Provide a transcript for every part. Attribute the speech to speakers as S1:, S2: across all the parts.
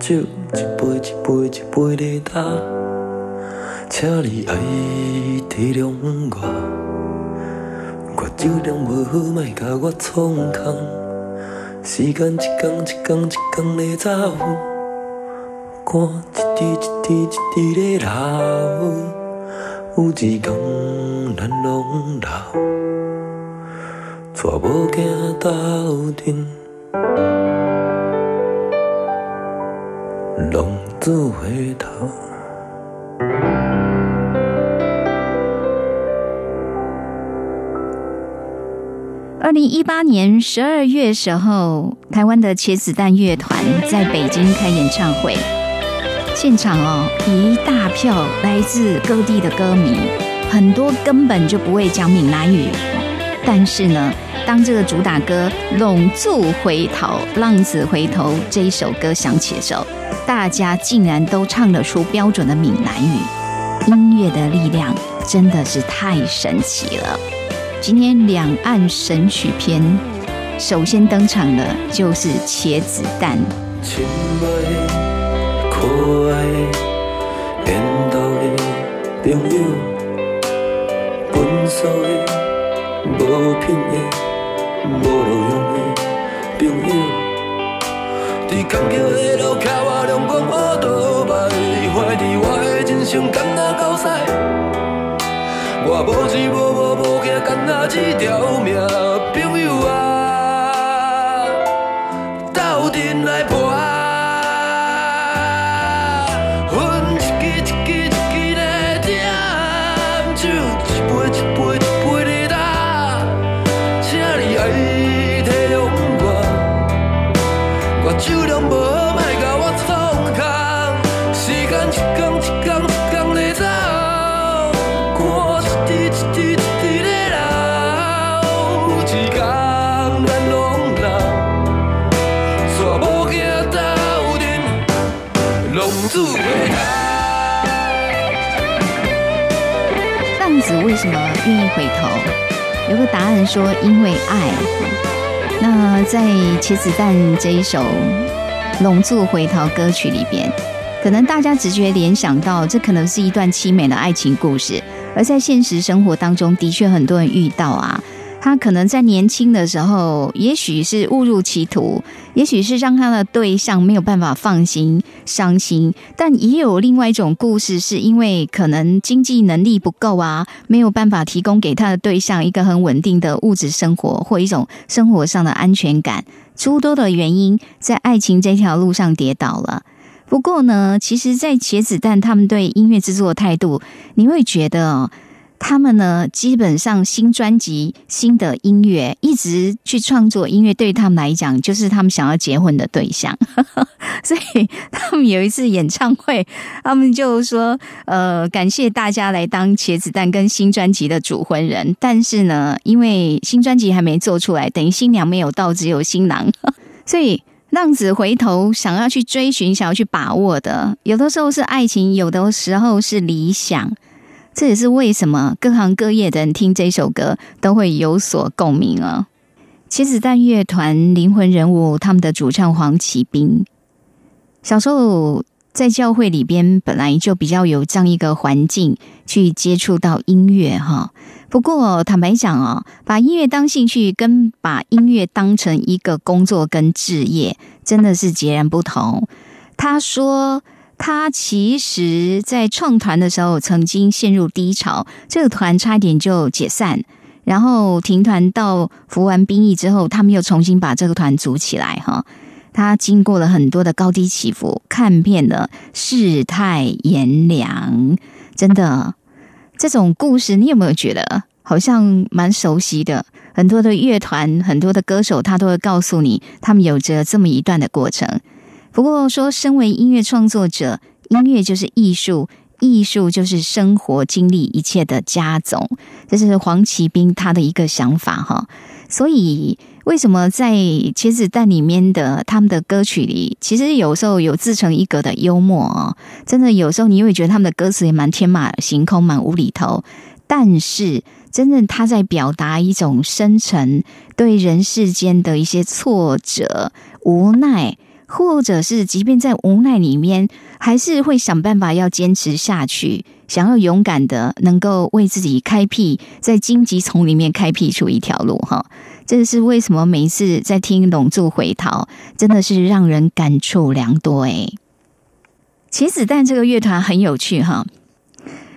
S1: 酒一杯一杯一杯地干，请你爱体谅我，我酒量无好，莫甲我创空。时间一天一天一天的走，汗一滴一滴一滴地流，有一天咱拢老。带某囝斗阵，浪子回头。
S2: 二零一八年十二月时候，台湾的茄子蛋乐团在北京开演唱会，现场哦，一大票来自各地的歌迷，很多根本就不会讲闽南语，但是呢。当这个主打歌《拢住回头》《浪子回头》这一首歌响起的时候，大家竟然都唱得出标准的闽南语。音乐的力量真的是太神奇了。今天两岸神曲篇，首先登场的就是茄子蛋。
S1: 无品的、无路用的朋友，伫坎坷的路靠我阳光乌倒摆，怀疑我的人生敢若狗屎。我无钱无无无惊，敢若一条命，朋友啊，斗阵来
S2: 愿意回头？有个答案说，因为爱。那在茄子蛋这一首《龙柱回头》歌曲里边，可能大家直觉联想到，这可能是一段凄美的爱情故事，而在现实生活当中，的确很多人遇到啊。他可能在年轻的时候，也许是误入歧途，也许是让他的对象没有办法放心、伤心。但也有另外一种故事，是因为可能经济能力不够啊，没有办法提供给他的对象一个很稳定的物质生活或一种生活上的安全感，诸多的原因，在爱情这条路上跌倒了。不过呢，其实，在茄子蛋他们对音乐制作的态度，你会觉得。他们呢，基本上新专辑、新的音乐，一直去创作音乐，对于他们来讲，就是他们想要结婚的对象。所以他们有一次演唱会，他们就说：“呃，感谢大家来当茄子蛋跟新专辑的主婚人。”但是呢，因为新专辑还没做出来，等于新娘没有到，只有新郎。所以浪子回头，想要去追寻、想要去把握的，有的时候是爱情，有的时候是理想。这也是为什么各行各业的人听这首歌都会有所共鸣啊！茄子蛋乐团灵魂人物，他们的主唱黄启斌，小时候在教会里边本来就比较有这样一个环境去接触到音乐哈。不过坦白讲啊，把音乐当兴趣跟把音乐当成一个工作跟置业，真的是截然不同。他说。他其实，在创团的时候曾经陷入低潮，这个团差一点就解散，然后停团到服完兵役之后，他们又重新把这个团组起来。哈，他经过了很多的高低起伏，看遍了世态炎凉，真的，这种故事你有没有觉得好像蛮熟悉的？很多的乐团，很多的歌手，他都会告诉你，他们有着这么一段的过程。不过说，身为音乐创作者，音乐就是艺术，艺术就是生活经历一切的加总。这是黄奇斌他的一个想法哈。所以，为什么在茄子蛋里面的他们的歌曲里，其实有时候有自成一格的幽默啊？真的，有时候你会觉得他们的歌词也蛮天马行空、蛮无厘头。但是，真正他在表达一种深沉对人世间的一些挫折、无奈，或者是即便在无奈里面，还是会想办法要坚持下去。想要勇敢的，能够为自己开辟在荆棘丛里面开辟出一条路，哈，这是为什么每一次在听《龙柱回逃》，真的是让人感触良多诶。茄子蛋这个乐团很有趣，哈，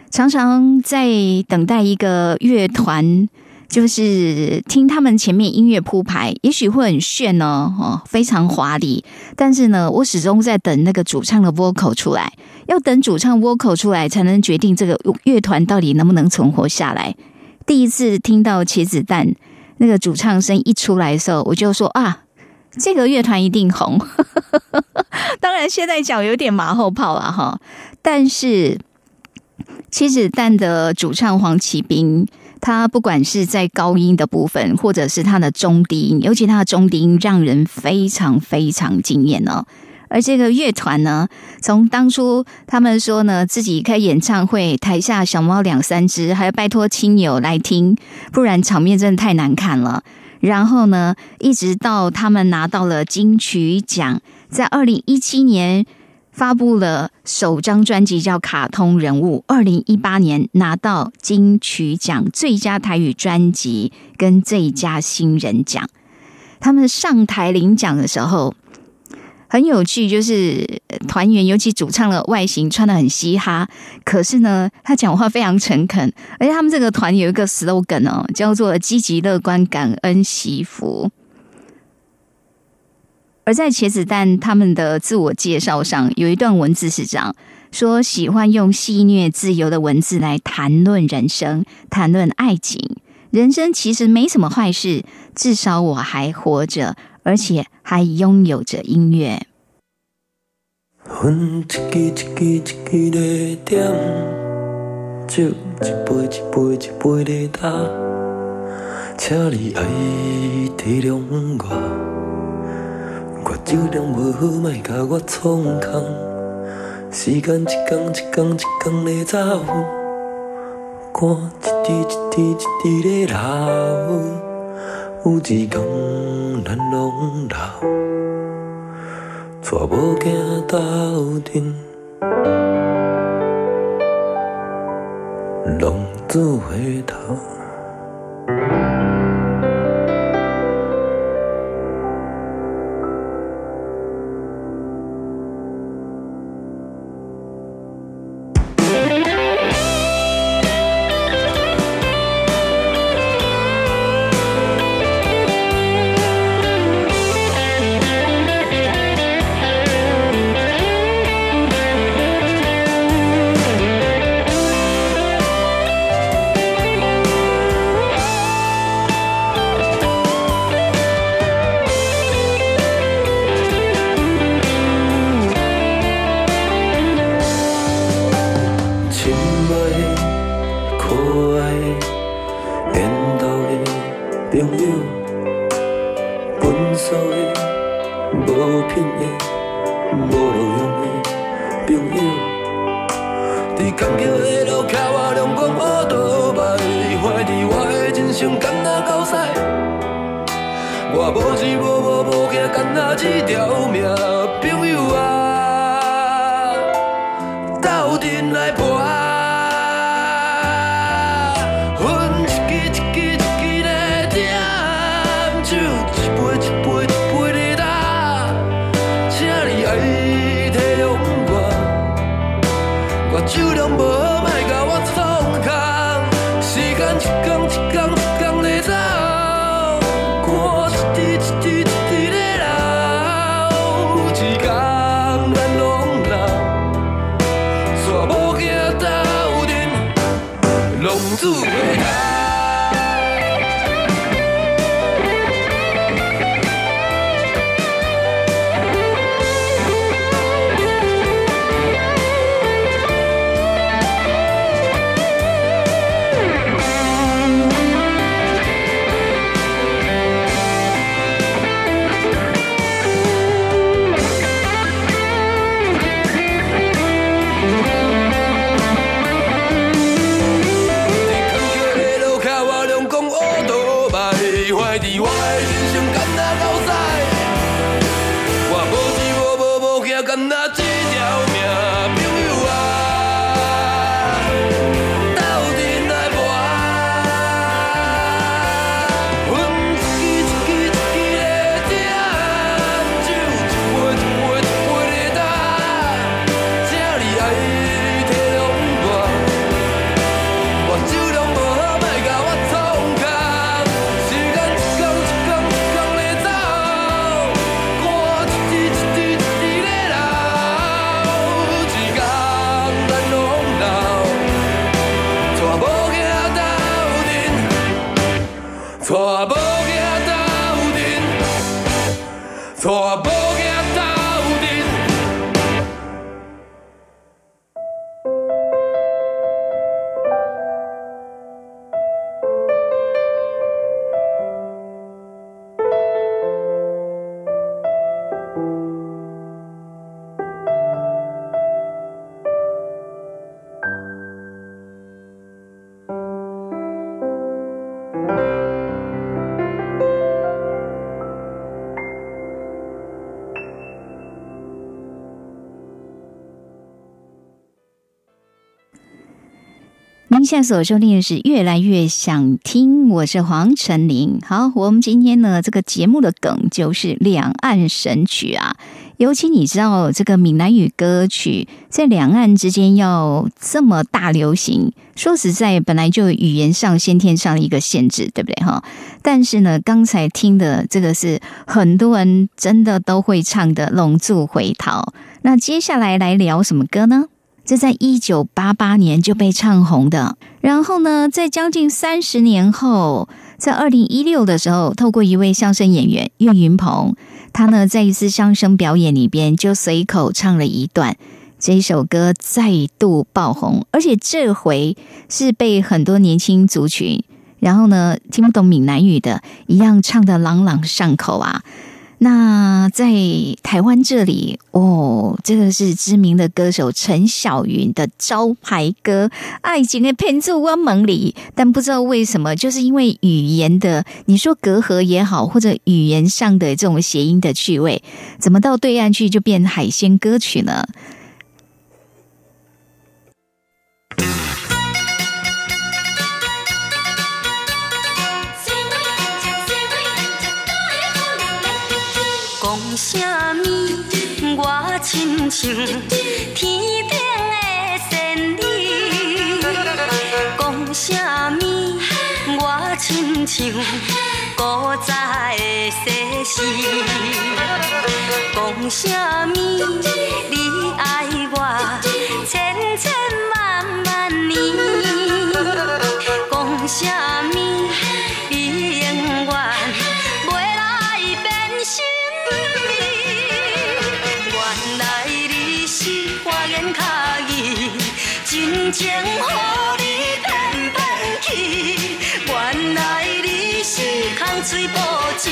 S2: 常常在等待一个乐团。就是听他们前面音乐铺排，也许会很炫哦，哦，非常华丽。但是呢，我始终在等那个主唱的 vocal 出来，要等主唱 vocal 出来，才能决定这个乐团到底能不能存活下来。第一次听到茄子蛋那个主唱声一出来的时候，我就说啊，这个乐团一定红。当然，现在讲有点马后炮了哈。但是茄子蛋的主唱黄启斌。他不管是在高音的部分，或者是他的中低音，尤其他的中低音让人非常非常惊艳哦。而这个乐团呢，从当初他们说呢自己开演唱会，台下小猫两三只，还要拜托亲友来听，不然场面真的太难看了。然后呢，一直到他们拿到了金曲奖，在二零一七年。发布了首张专辑叫《卡通人物》，二零一八年拿到金曲奖最佳台语专辑跟最佳新人奖。他们上台领奖的时候很有趣，就是团员尤其主唱的外形穿的很嘻哈，可是呢，他讲话非常诚恳，而且他们这个团有一个 slogan 哦，叫做“积极乐观感恩惜福”。而在茄子蛋他们的自我介绍上，有一段文字是这样说：喜欢用戏谑自由的文字来谈论人生，谈论爱情。人生其实没什么坏事，至少我还活着，而且还拥有着音乐。
S1: 分一支一支一支的点，酒一杯一杯一杯的打，请你爱体谅我。酒量无好，莫甲我创空。时间一天一天一天在走，汗一滴一滴一滴在流。有一天咱拢老，带某囝斗阵，浪子回头。
S3: 带
S2: 现在所收听的是《越来越想听》，我是黄晨林。好，我们今天呢，这个节目的梗就是两岸神曲啊。尤其你知道，这个闽南语歌曲在两岸之间要这么大流行，说实在，本来就语言上先天上的一个限制，对不对哈？但是呢，刚才听的这个是很多人真的都会唱的《龙柱回头》。那接下来来聊什么歌呢？这在一九八八年就被唱红的，然后呢，在将近三十年后，在二零一六的时候，透过一位相声演员岳云鹏，他呢在一次相声表演里边就随口唱了一段，这首歌再度爆红，而且这回是被很多年轻族群，然后呢听不懂闽南语的一样唱的朗朗上口啊。那在台湾这里哦，这个是知名的歌手陈小云的招牌歌《爱情的骗子我梦里》，但不知道为什么，就是因为语言的你说隔阂也好，或者语言上的这种谐音的趣味，怎么到对岸去就变海鲜歌曲呢？
S4: 亲像天顶的仙女。讲什么？我亲像古早的西施。讲什么？你爱我千千万万年。讲什么？你永远袂来变心情乎你骗骗去。原来你是空嘴薄舌，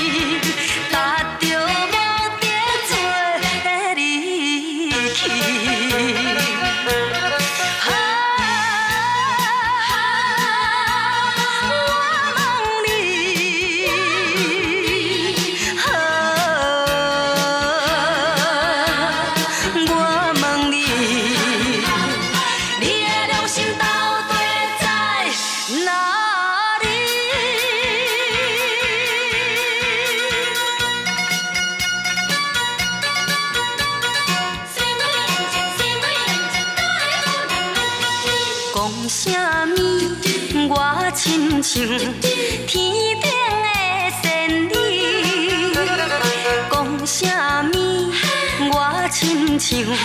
S4: 亲像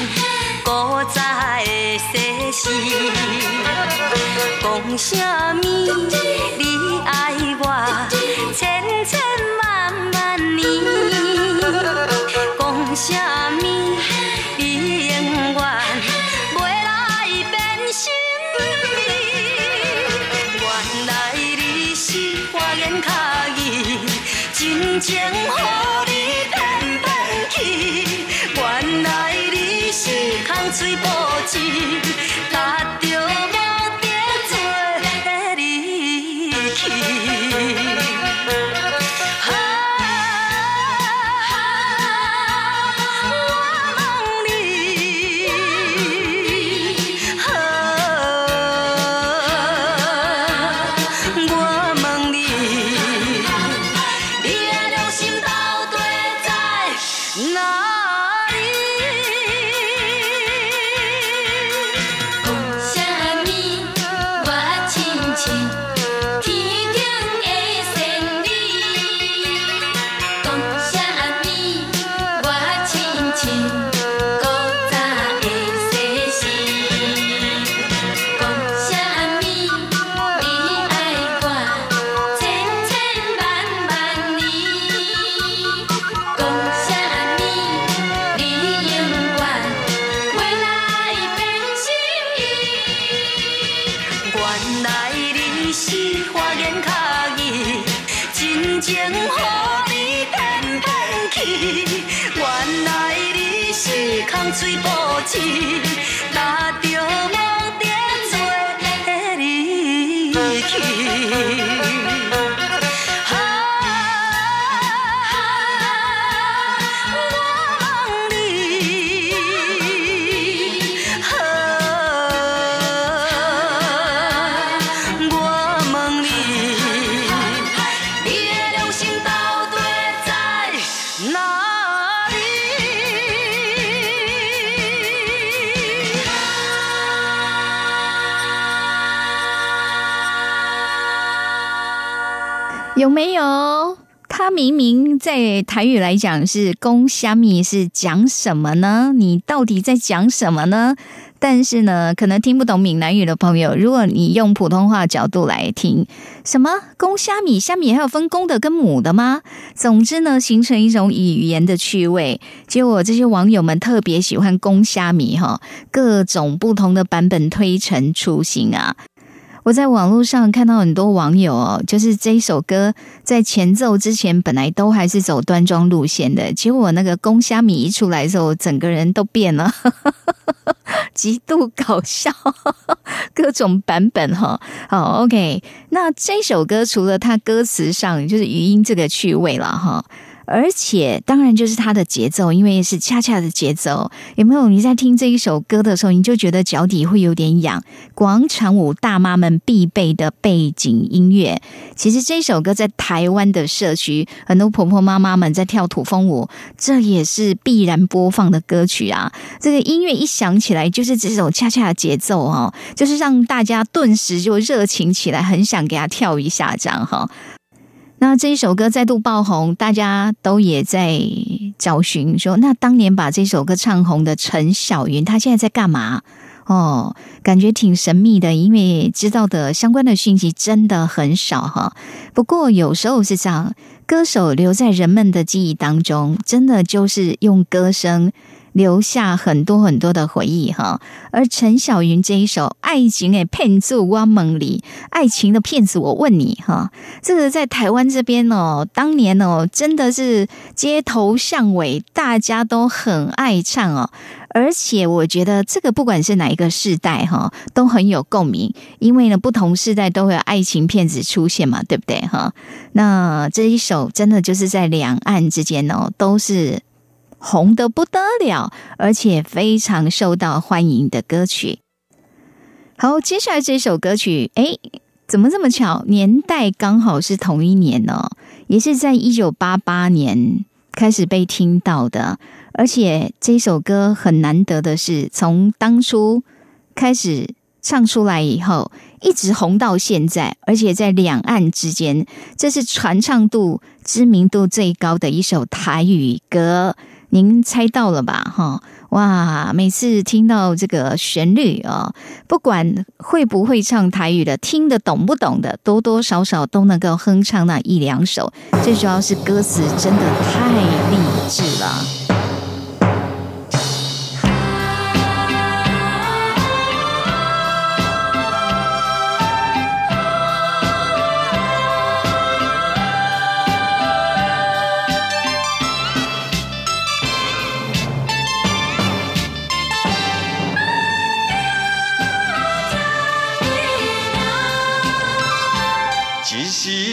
S4: 古早的西施。讲啥物？你爱我千千万万年。讲啥物？你永远袂来变心意。原来你。是花言巧语，真情予水无情，
S2: 有没有？他明明在台语来讲是“公虾米”，是讲什么呢？你到底在讲什么呢？但是呢，可能听不懂闽南语的朋友，如果你用普通话角度来听，什么“公虾米”，虾米还有分公的跟母的吗？总之呢，形成一种语言的趣味。结果这些网友们特别喜欢“公虾米”哈，各种不同的版本推陈出新啊。我在网络上看到很多网友哦，就是这一首歌在前奏之前本来都还是走端庄路线的，结果那个公虾米一出来的时候，整个人都变了，极度搞笑，各种版本哈。好，OK，那这首歌除了它歌词上就是语音这个趣味了哈。而且，当然就是它的节奏，因为是恰恰的节奏。有没有？你在听这一首歌的时候，你就觉得脚底会有点痒。广场舞大妈们必备的背景音乐。其实这首歌在台湾的社区，很多婆婆妈妈们在跳土风舞，这也是必然播放的歌曲啊。这个音乐一响起来，就是这种恰恰的节奏哦，就是让大家顿时就热情起来，很想给他跳一下，这样哈。那这一首歌再度爆红，大家都也在找寻说，那当年把这首歌唱红的陈小云，她现在在干嘛？哦，感觉挺神秘的，因为知道的相关的讯息真的很少哈。不过有时候是这样，歌手留在人们的记忆当中，真的就是用歌声。留下很多很多的回忆哈，而陈小云这一首《爱情的骗子我梦里》，爱情的骗子我问你哈，这个在台湾这边哦，当年哦真的是街头巷尾大家都很爱唱哦，而且我觉得这个不管是哪一个世代哈，都很有共鸣，因为呢不同世代都会有爱情骗子出现嘛，对不对哈？那这一首真的就是在两岸之间哦，都是。红的不得了，而且非常受到欢迎的歌曲。好，接下来这首歌曲，哎，怎么这么巧？年代刚好是同一年呢，也是在一九八八年开始被听到的。而且这首歌很难得的是，从当初开始唱出来以后，一直红到现在，而且在两岸之间，这是传唱度、知名度最高的一首台语歌。您猜到了吧？哈，哇！每次听到这个旋律啊，不管会不会唱台语的，听得懂不懂的，多多少少都能够哼唱那一两首。最主要是歌词真的太励志了。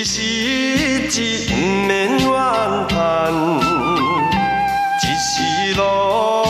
S5: 一时一日不免怨叹，一时路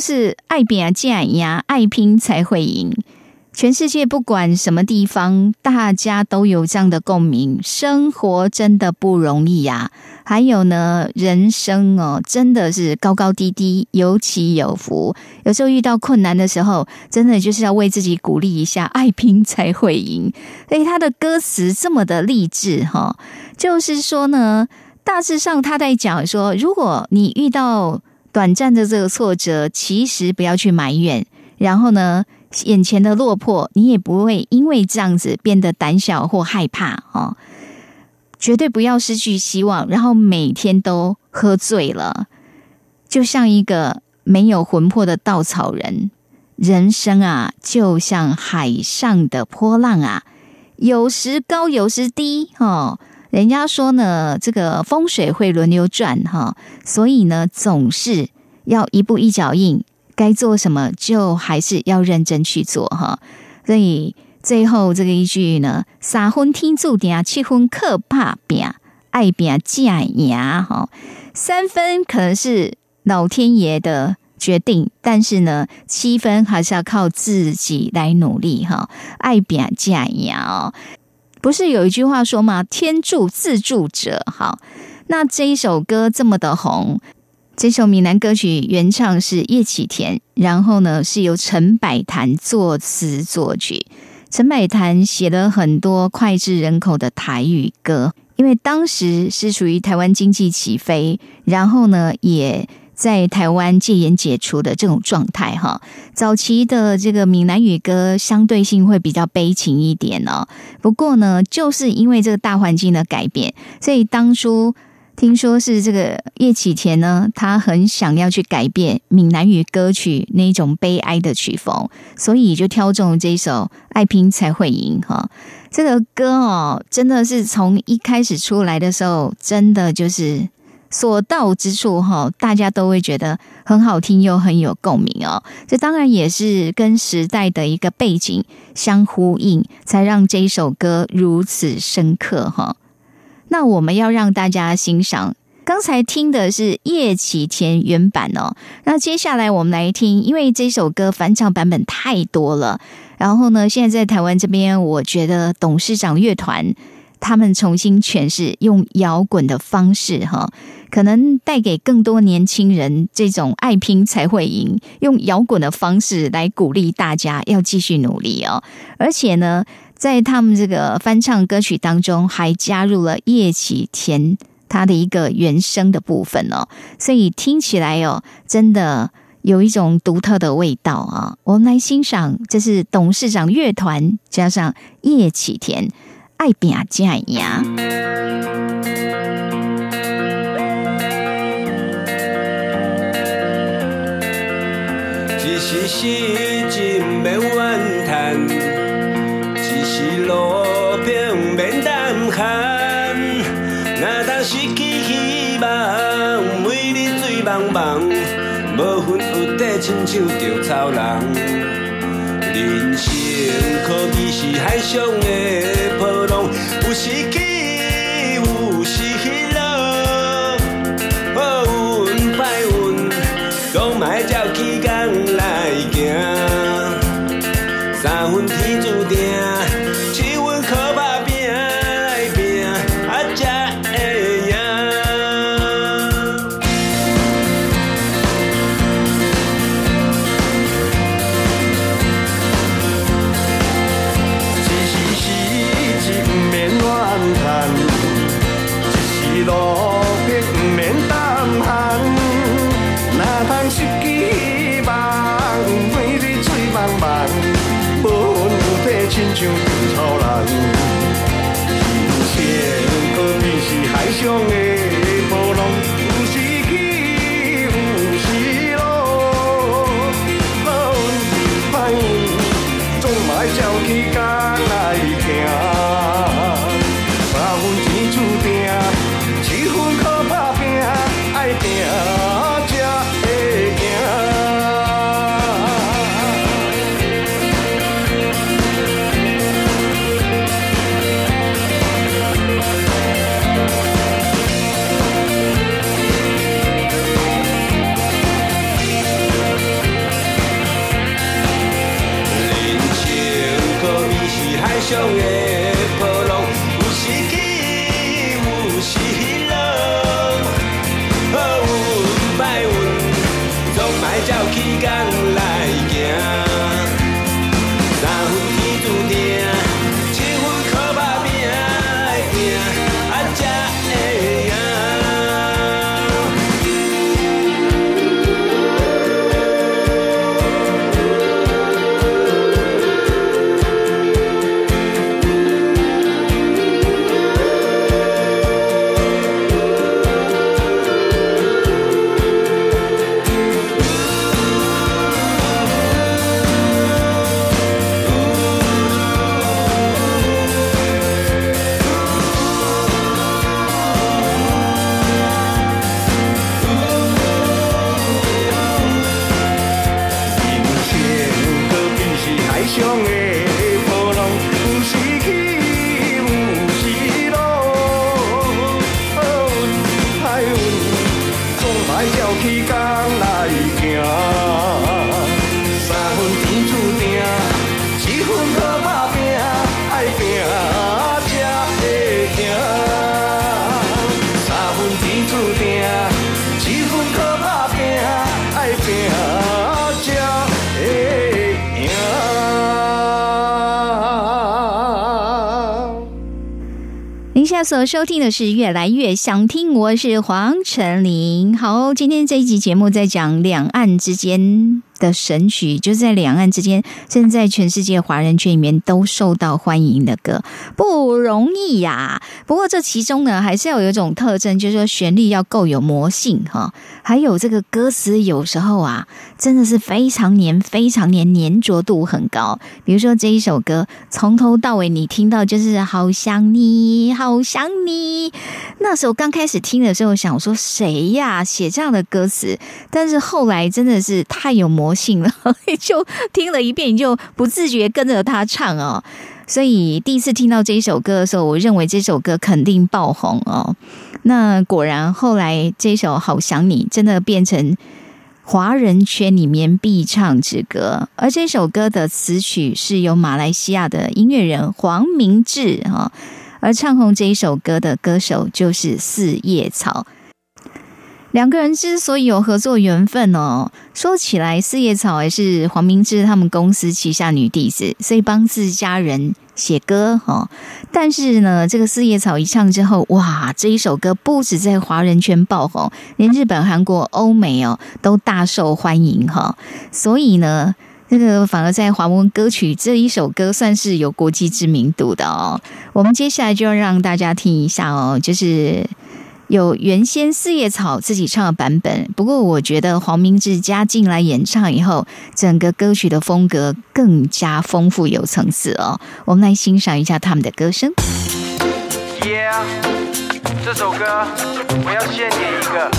S5: 是爱
S3: 比
S2: 啊架呀，爱拼才会赢。全世界不管什么地方，大家都有这样的共鸣。生活真的不容易呀、还有呢，人生哦，真的是高高低低，有起有伏。有时候遇到困难的时候，真的就是要为自己鼓励一下，爱拼才会赢。所以他的歌词这么的励志哈、就是说呢，大致上他在讲说，如果你遇到短暂的这个挫折，其实不要去埋怨，然后呢，眼前的落魄，你也不会因为这样子变得胆小或害怕哦。绝对不要失去希望，然后每天都喝醉了，就像一个没有魂魄的稻草人。人生啊，就像海上的波浪啊，有时高，有时低哦。人家说呢，这个风水会轮流转哈，所以呢，总是要一步一脚印，该做什么就还是要认真去做哈。所以最后这个一句呢，三分天注定，七分靠打拼，爱拼架牙哈。三分可能是老天爷的决定，但是呢，七分还是要靠自己来努力哈。爱拼架牙哦。不是有一句话说吗？天助自助者。好，那这一首歌这么的红，这首闽南歌曲原唱是叶启田，然后呢是由陈百潭作词作曲。陈百潭写了很多脍炙人口的台语歌，因为当时是属于台湾经济起飞，然后呢也。在台湾戒严解除的这种状态，哈，早期的这个闽南语歌相对性会比较悲情一点哦。不过呢，就是因为这个大环境的改变，所以当初听说是这个叶启田呢，他很想要去改变闽南语歌曲那种悲哀的曲风，所以就挑中这首《爱拼才会赢》哈。这个歌哦，真的是从一开始出来的时候，真的就是。所到之处，哈，大家都会觉得很好听，又很有共鸣哦。这当然也是跟时代的一个背景相呼应，才让这一首歌如此深刻哈。那我们要让大家欣赏，刚才听的是叶启田原版哦。那接下来我们来听，因为这首歌翻唱版本太多了。然后呢，现在在台湾这边，我觉得董事长乐团他们重新诠释，用摇滚的方式哈。可能带给更多年轻人这种爱拼才会赢，用摇滚的方式来鼓励大家要继续努力哦。而且呢，在他们这个翻唱歌曲当中，还加入了叶启田它的一个原声的部分哦，所以听起来哦，真的有一种独特的味道啊。我们来欣赏，这是董事长乐团加上叶启田爱拼加呀。
S5: 一时失志免怨叹，一时路平免胆寒。若当失去希望，每日醉茫茫，无魂有地亲像稻草人。人生可比是海上的
S2: 所收听的是《越来越想听》，我是黄晨林。好，今天这一集节目在讲两岸之间的神曲，就是在两岸之间，正在全世界华人圈里面都受到欢迎的歌，不容易呀、不过这其中呢，还是要有一种特征，就是说旋律要够有魔性哈，还有这个歌词有时候啊，真的是非常黏、非常黏，粘着度很高。比如说这一首歌，从头到尾你听到就是好想你，好想你。那时候刚开始听的时候，想说谁呀写这样的歌词？但是后来真的是太有魔性了，就听了一遍，你就不自觉跟着他唱哦。所以第一次听到这一首歌的时候，我认为这首歌肯定爆红哦。那果然后来这首《好想你》真的变成华人圈里面必唱之歌，而这首歌的词曲是由马来西亚的音乐人黄明志哈、而唱红这一首歌的歌手就是四叶草。两个人之所以有合作缘分哦，说起来四叶草也是黄明志他们公司旗下女弟子，所以帮自家人写歌哦。但是呢，这个四叶草一唱之后，哇，这一首歌不止在华人圈爆红，连日本、韩国、欧美哦都大受欢迎哈。所以呢，这个反而在华文歌曲这一首歌算是有国际知名度的哦。我们接下来就要让大家听一下哦，就是。有原先四叶草自己唱的版本，不过我觉得黄明志加进来演唱以后，整个歌曲的风格更加丰富有层次哦。我们来欣赏一下他们的歌声。
S6: Yeah，这首歌我要献给一个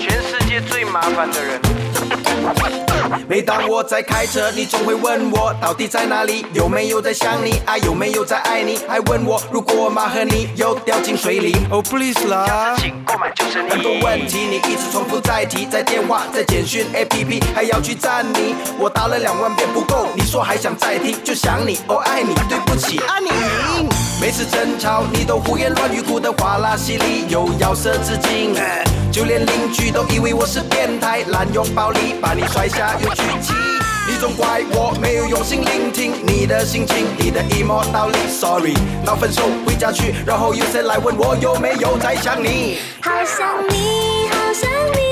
S6: 全世界最麻烦的人。
S7: 每当我在开车，你总会问我到底在哪里，有没有在想你，爱有没有在爱你，还问我如果我妈和你又掉进水里，Oh please 啦。
S6: 请购买就是
S7: 很多问。题你一直重复在提，在电话，在简讯 APP，还要去赞你。我打了两万遍不够，你说还想再听，就想你，哦爱你，对不起啊你赢。每次争吵你都胡言乱语，哭得哗啦稀里，又要舌自尽，就连邻居都以为我是变态，滥用暴力把你摔下又举起。你总怪我没有用心聆听你的心情，你的 emo 道理，sorry，闹分手回家去，然后有谁来问我有没有在想你。
S8: 好想你，好想你，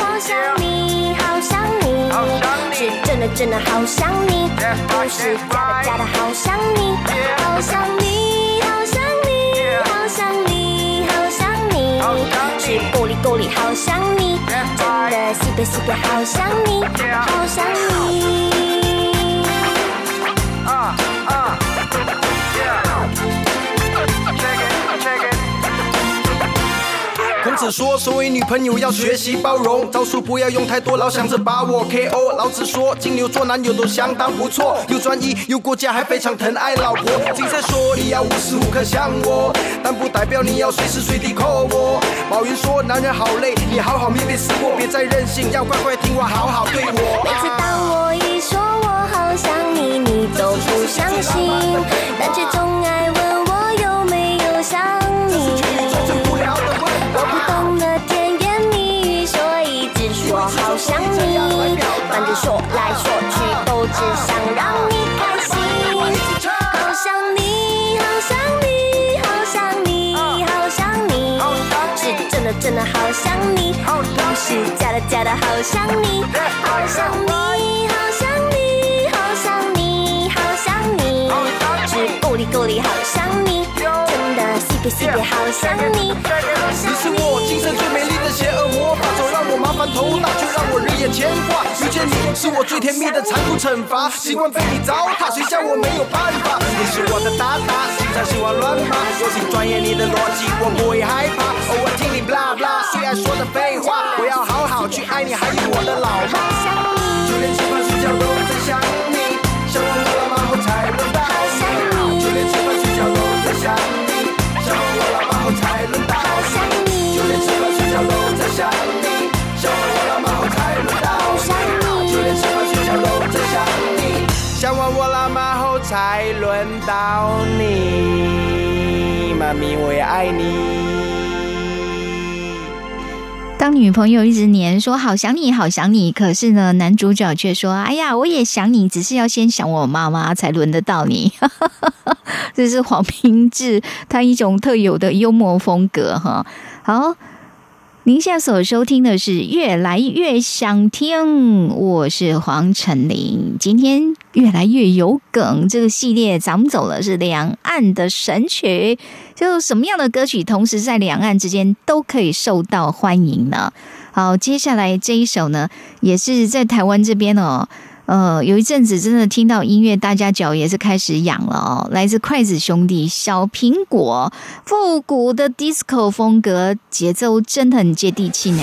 S8: 好想你，好想你，
S6: 好想你。
S8: 是真的真的好想你，不是假的假的好想你，好想你，好想你，真的西北西北好想你，好想你。
S7: 孔子说，身为女朋友要学习包容，招数不要用太多，老想着把我 KO。老子说，金牛座男友都相当不错，又专一又顾家，还非常疼爱老婆。金赛说，你要无时无刻想我，但不代表你要随时随地 call 我。宝云说，男人好累，你好好面对死活，别再任性，要乖乖听话，好好对我。
S8: 每次当我一说我好想你，你都不相信，想让你开心。好想你，好想你，好想你，好想你，是真的真的好想你，不是假的假的好想你。好想你，好想你，好想你，好想你，是够力够力好想你，真的西北好想你，好想
S7: 你是我今生最美丽的邪恶魔法，总让我麻烦头大，却让我日夜牵挂。遇见你是我最甜蜜的残酷惩罚，习惯被你糟蹋，谁叫我没有办法？你是我的大大，经常喜欢乱骂，我请钻研你的逻辑，我不会害怕。偶尔听你 blah blah，最爱说的废话，我要好好去爱你，还有我的老妈。就连吃饭睡觉都在想你，你。我也爱你。
S2: 当女朋友一直黏说好想你，好想你，可是呢，男主角却说：“哎呀，我也想你，只是要先想我妈妈，才轮得到你。”这是黄平志他一种特有的幽默风格哈。好，您现在所收听的是《越来越想听》，我是黄晨林。今天越来越有梗这个系列，咱们走的是两岸的神曲，就什么样的歌曲，同时在两岸之间都可以受到欢迎呢？好，接下来这一首呢，也是在台湾这边哦。呃，有一阵子真的听到音乐，大家脚也是开始痒了哦。来自筷子兄弟《小苹果》，复古的 disco 风格，节奏真的很接地气呢。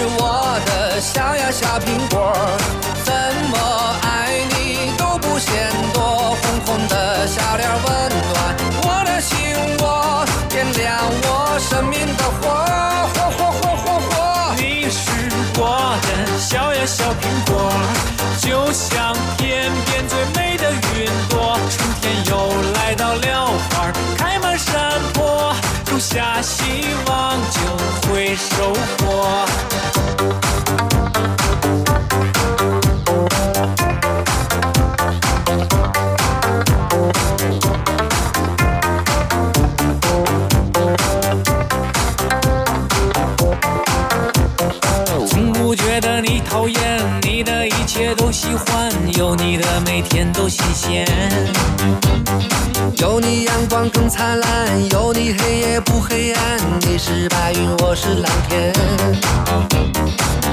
S9: 是我的小呀小苹果，怎么爱你都不嫌多。红红的小脸温暖我的心窝，点亮我生命的火，火火火火火。
S10: 你是我的小呀小苹果，就像天边最美的云朵。春天又来到了，花开满山坡，下希望就会收获。从不觉得你讨厌，你的一切都喜欢，有你的每天都新鲜。
S9: 有你阳光更灿烂，有你黑夜不黑暗。你是白云，我是蓝天。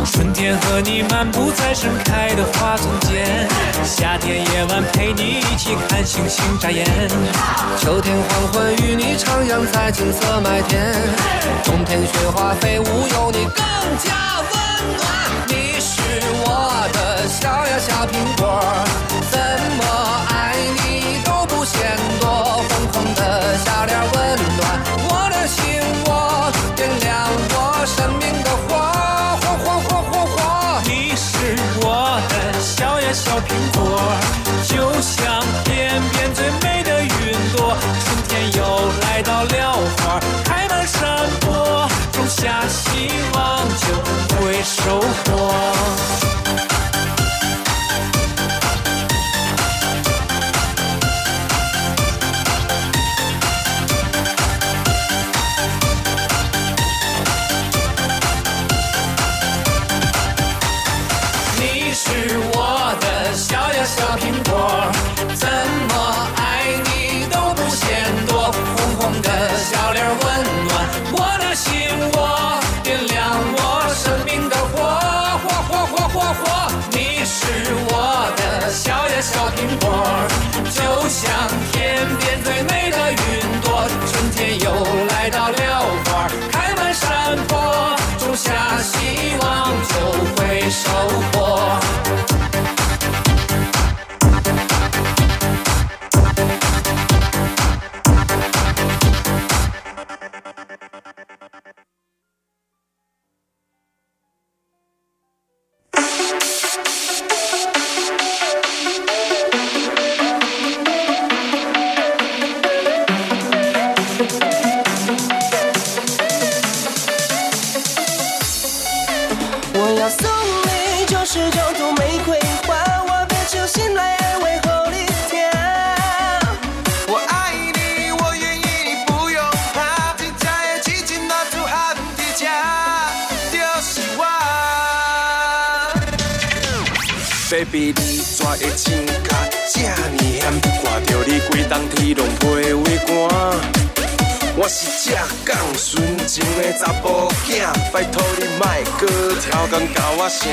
S10: 春天和你漫步在盛开的花丛间，夏天夜晚陪你一起看星星眨眼。
S9: 秋天黄昏与你徜徉在金色麦田，冬天雪花飞舞有你更加温暖。你是我的小呀小苹果，怎么的小脸温暖我的心窝，点亮我生命的火，火火火火火。
S10: 你是我的小呀小苹果，就像天边最美的云朵。春天又来到了，花开满山坡，种下希望就会收获。比你
S3: 怎会情卡这呢险？看着你规冬天拢袂畏寒。我是只讲纯情的查甫囝，拜托你莫搁超工教我声。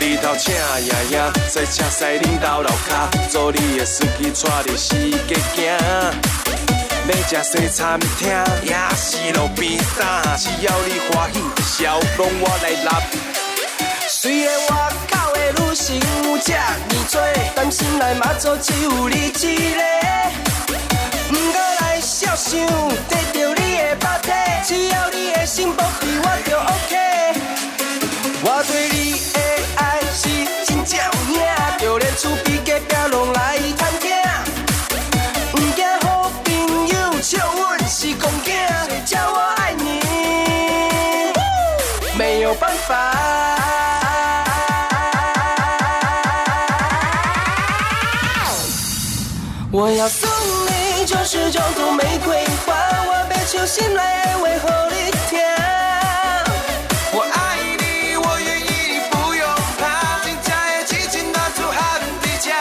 S3: 日头请爷爷，赛车驶恁兜楼骹，做你的司机带你四界行。要食西餐厅，也是路边摊，只要你欢喜，笑拢我来揽。
S11: 虽然我这呢多，但心内马祖只有你一个。不过来少想，得到你的肉体，只要你的心保庇我就 OK。我对你的爱是真正有影，就连厝边隔壁拢来我要送你九十九朵玫瑰花，我别求心来安慰后你听。
S7: 我爱你，我愿意，你不用怕，真正的痴情拿出喊伫这。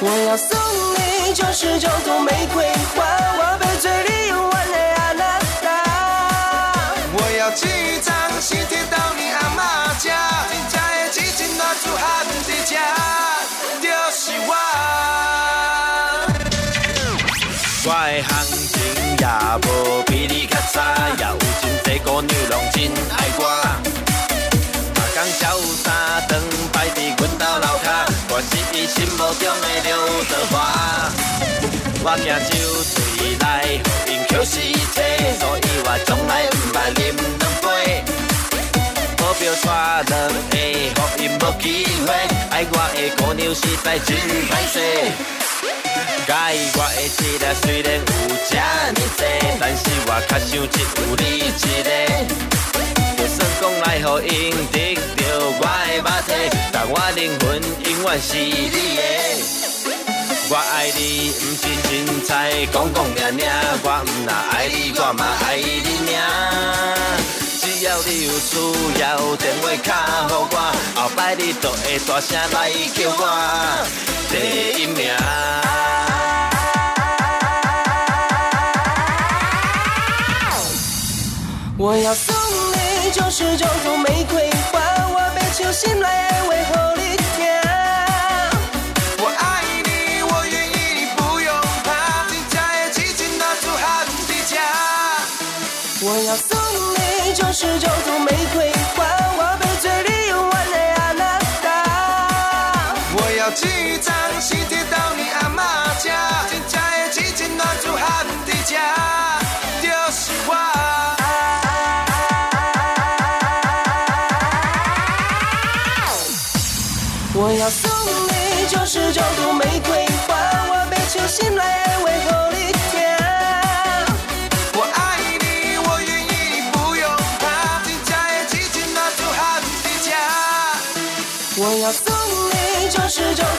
S11: 我要送你九十九朵玫瑰真
S12: 济姑娘真爱我。大工潇洒长摆伫阮家楼骹，我是伊心目中的刘德华。我行酒醉来，互因捡死切，所以我从来毋捌啉两杯。保镖带两个，互因无机会，爱我的姑娘实在真歹势。介我的质量虽然有这呢多，但是我较想只有你一个。就算讲来互因得到我的肉体，但我灵魂永远是你的。我爱你，毋是凊彩讲讲念念，我毋若爱你，我嘛爱你尔。只要你有需要，电话卡互我，后摆你就会大声来叫我第一名。
S11: 我要送你九十九朵玫瑰花，我要手心来安慰互你听。我爱你，我愿意，你不用怕，真正的痴情男子汉伫遮。我要送你十九朵玫瑰花，我要做你永远的阿娜达。我要这张先摕到你阿嬷遮，真正的痴情男子汉伫遮，就是我。要送你九十九朵玫瑰花，我要手心来安慰互是
S2: 这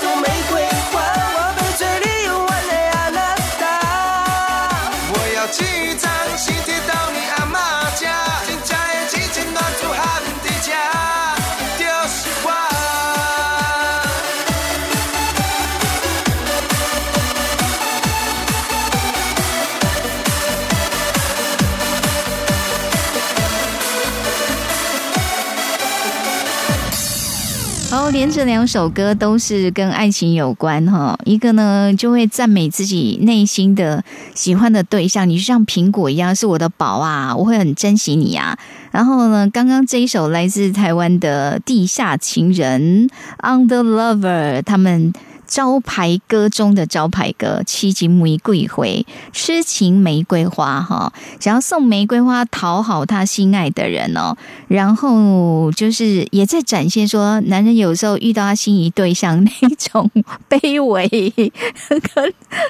S2: 连着两首歌都是跟爱情有关哈。一个呢就会赞美自己内心的喜欢的对象，你就像苹果一样是我的宝啊，我会很珍惜你啊。然后呢，刚刚这一首来自台湾的地下情人 Under Lover，他们。招牌歌中的招牌歌《七情玫瑰回》，痴情玫瑰花哈，想要送玫瑰花讨好他心爱的人哦，然后就是也在展现说，男人有时候遇到他心仪对象那种卑微，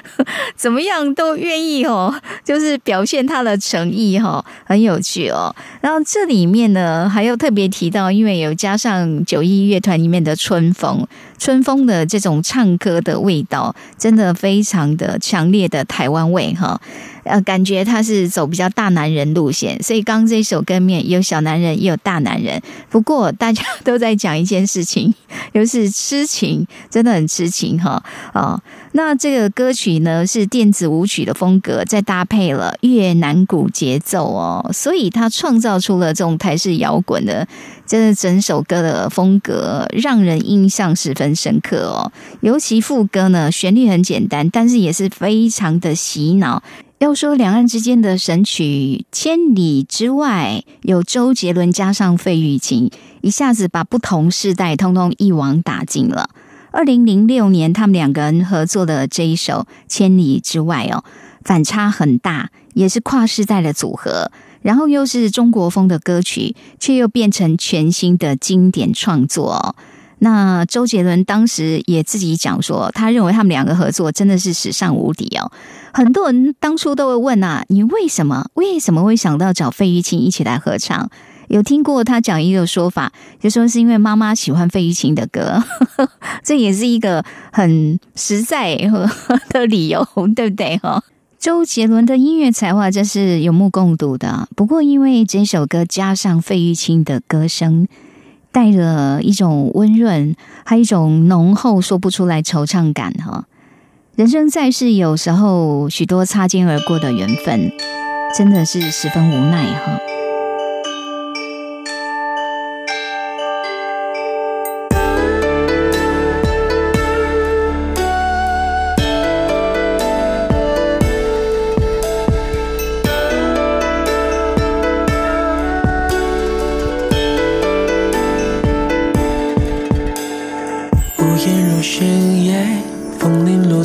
S2: 怎么样都愿意哦，就是表现他的诚意哈，很有趣哦。然后这里面呢，还有特别提到，因为有加上九一乐团里面的春风。春风的这种唱歌的味道，真的非常的强烈的台湾味哈，呃，感觉他是走比较大男人路线，所以刚刚这首歌面有小男人也有大男人，不过大家 都在讲一件事情，就是痴情，真的很痴情哈啊。那这个歌曲呢是电子舞曲的风格，再搭配了越南鼓节奏哦，所以它创造出了这种台式摇滚的，真的整首歌的风格让人印象十分深刻哦。尤其副歌呢，旋律很简单，但是也是非常的洗脑。要说两岸之间的神曲《千里之外》，有周杰伦加上费玉清，一下子把不同世代通通一网打尽了。二零零六年，他们两个人合作的这一首《千里之外》哦，反差很大，也是跨世代的组合，然后又是中国风的歌曲，却又变成全新的经典创作哦。那周杰伦当时也自己讲说，他认为他们两个合作真的是史上无敌哦。很多人当初都会问啊，你为什么为什么会想到找费玉清一起来合唱？有听过他讲一个说法，就说是因为妈妈喜欢费玉清的歌，这也是一个很实在的理由，对不对？哈，周杰伦的音乐才华真是有目共睹的。不过，因为这首歌加上费玉清的歌声，带着一种温润，还有一种浓厚说不出来惆怅感。哈，人生在世，有时候许多擦肩而过的缘分，真的是十分无奈。哈。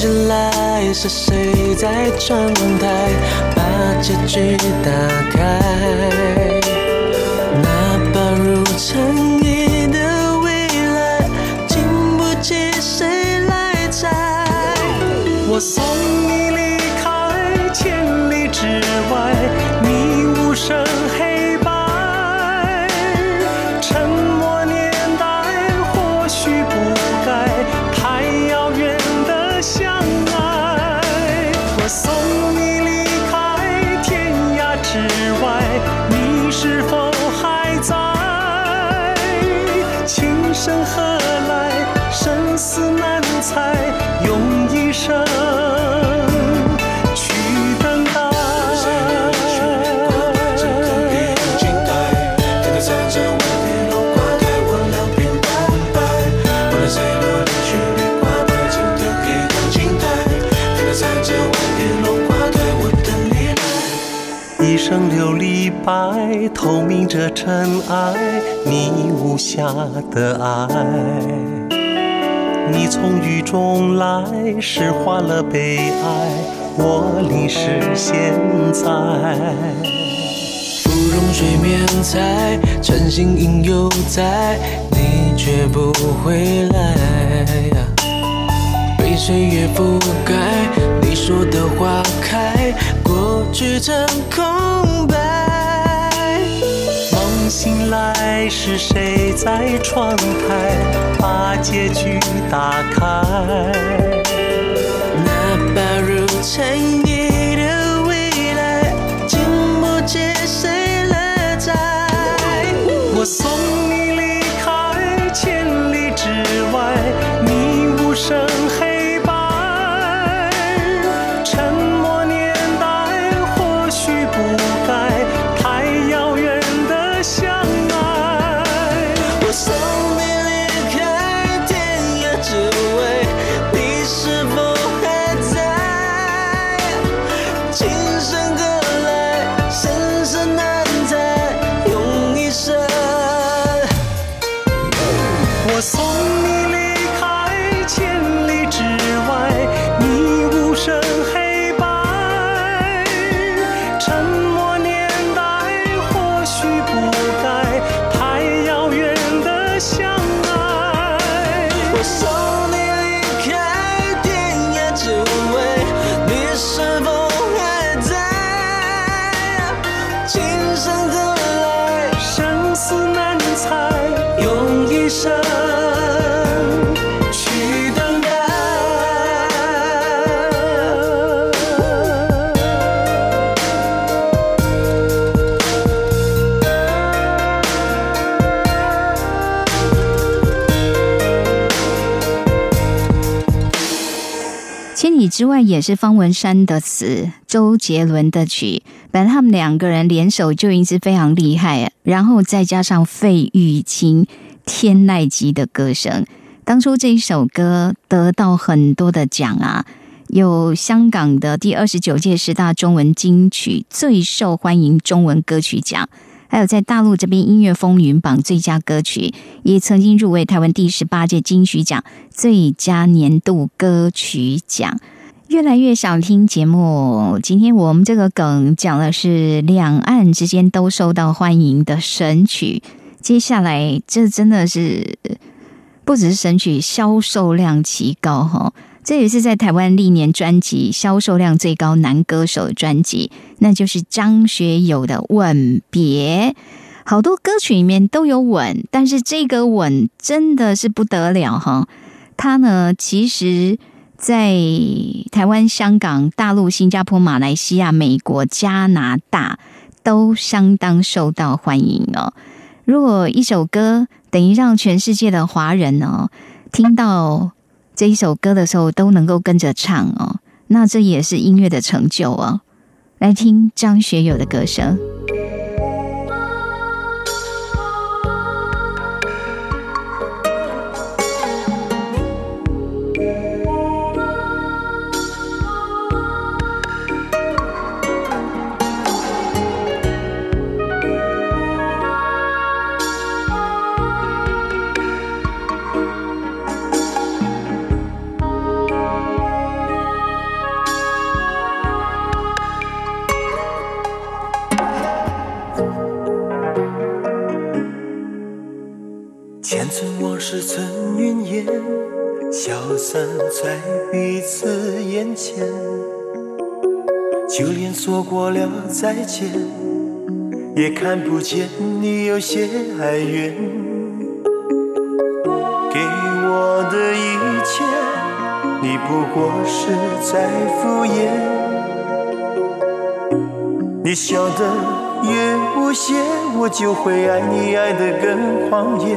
S13: 醒来，是谁在窗台把结局打开？哪怕如尘透明着尘埃，你无瑕的爱。你从雨中来，诗化了悲哀，我淋湿现在。芙蓉水面采，晨星影犹在，你却不回来。被岁月覆盖，你说的花开，过去成空白。醒来，是谁在窗台把结局打开？那把如尘埃的未来，经不起谁来摘。我送你离开千里之外，你无声之外
S2: 也是方文山的词，周杰伦的曲。本来他们两个人联手就已经是非常厉害，然后再加上费玉清天籁级的歌声。当初这一首歌得到很多的奖啊，有香港的第二十九届十大中文金曲最受欢迎中文歌曲奖，还有在大陆这边音乐风云榜最佳歌曲，也曾经入围台湾第十八届金曲奖最佳年度歌曲奖。越来越想听节目，今天我们这个梗讲的是两岸之间都受到欢迎的神曲。接下来，这真的是不只是神曲，销售量奇高哈。这也是在台湾历年专辑销售量最高男歌手的专辑，那就是张学友的《吻别》。好多歌曲里面都有吻，但是这个吻真的是不得了哈。他呢，其实在台湾、香港、大陆、新加坡、马来西亚、美国、加拿大都相当受到欢迎哦。如果一首歌等于让全世界的华人哦听到这一首歌的时候都能够跟着唱哦，那这也是音乐的成就哦。来听张学友的歌声。
S3: 尘往事成云烟，消散在彼此眼前。就连说过了再见，也看不见你有些哀怨。给我的一切，你不过是在敷衍。你笑得越无邪，我就会爱你爱得更狂野。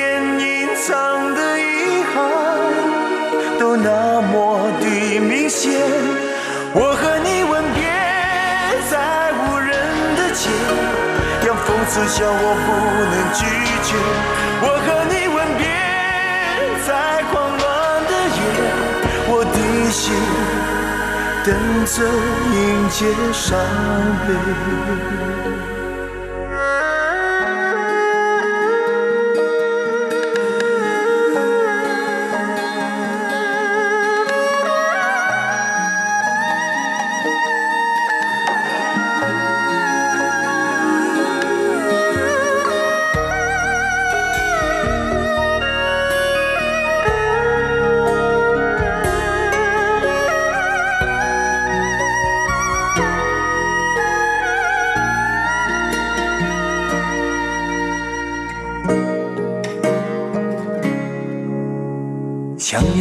S3: 那么的明显。我和你吻别在无人的街，让讽刺笑我不能拒绝。我和你吻别在狂乱的夜，我的心等着迎接伤悲。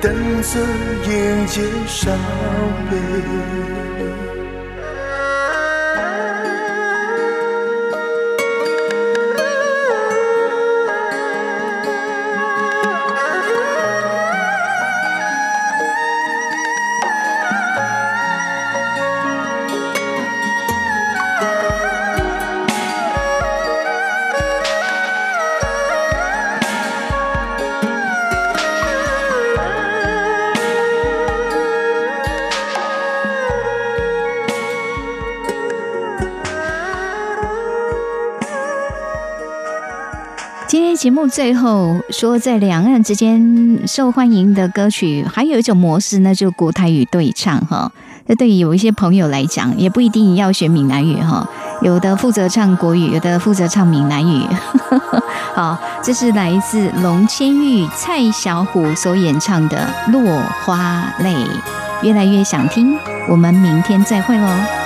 S3: 等着迎接伤悲。
S2: 节目最后说，在两岸之间受欢迎的歌曲，还有一种模式，那就是国台语对唱哈。那对于有一些朋友来讲，也不一定要学闽南语哈，有的负责唱国语，有的负责唱闽南语。好，这是来自龙千玉、蔡小虎所演唱的《落花泪》，越来越想听。我们明天再会喽。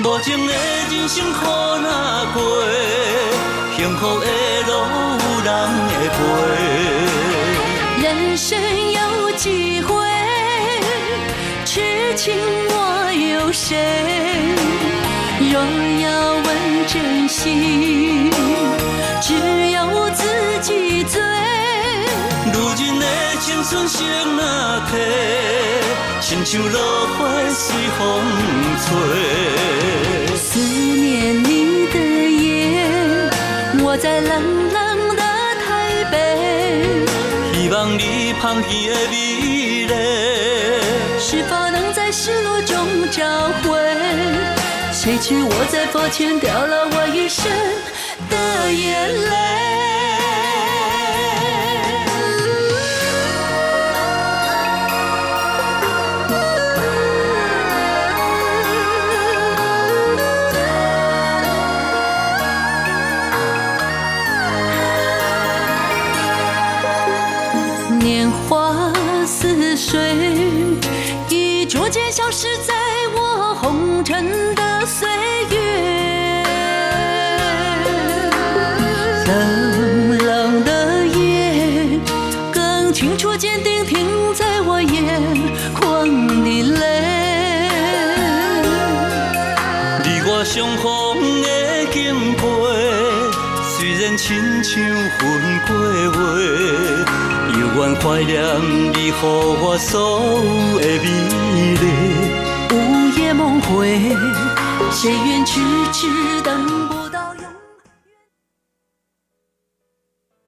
S14: 无情的人生苦哪过，幸福的路有人会陪。
S4: 人生有几回，痴情我有谁？若要问真心，只有自己醉。
S14: 如今的青春谁若提？亲像落花随风吹。
S4: 思念你的夜，我在冷冷的台北，
S14: 希望你香气的美丽，
S4: 是否能在失落中找回？谁知我在佛前掉了我一生的眼泪。
S14: 怀念你予我所有的美丽。
S4: 午夜梦回，谁愿痴痴等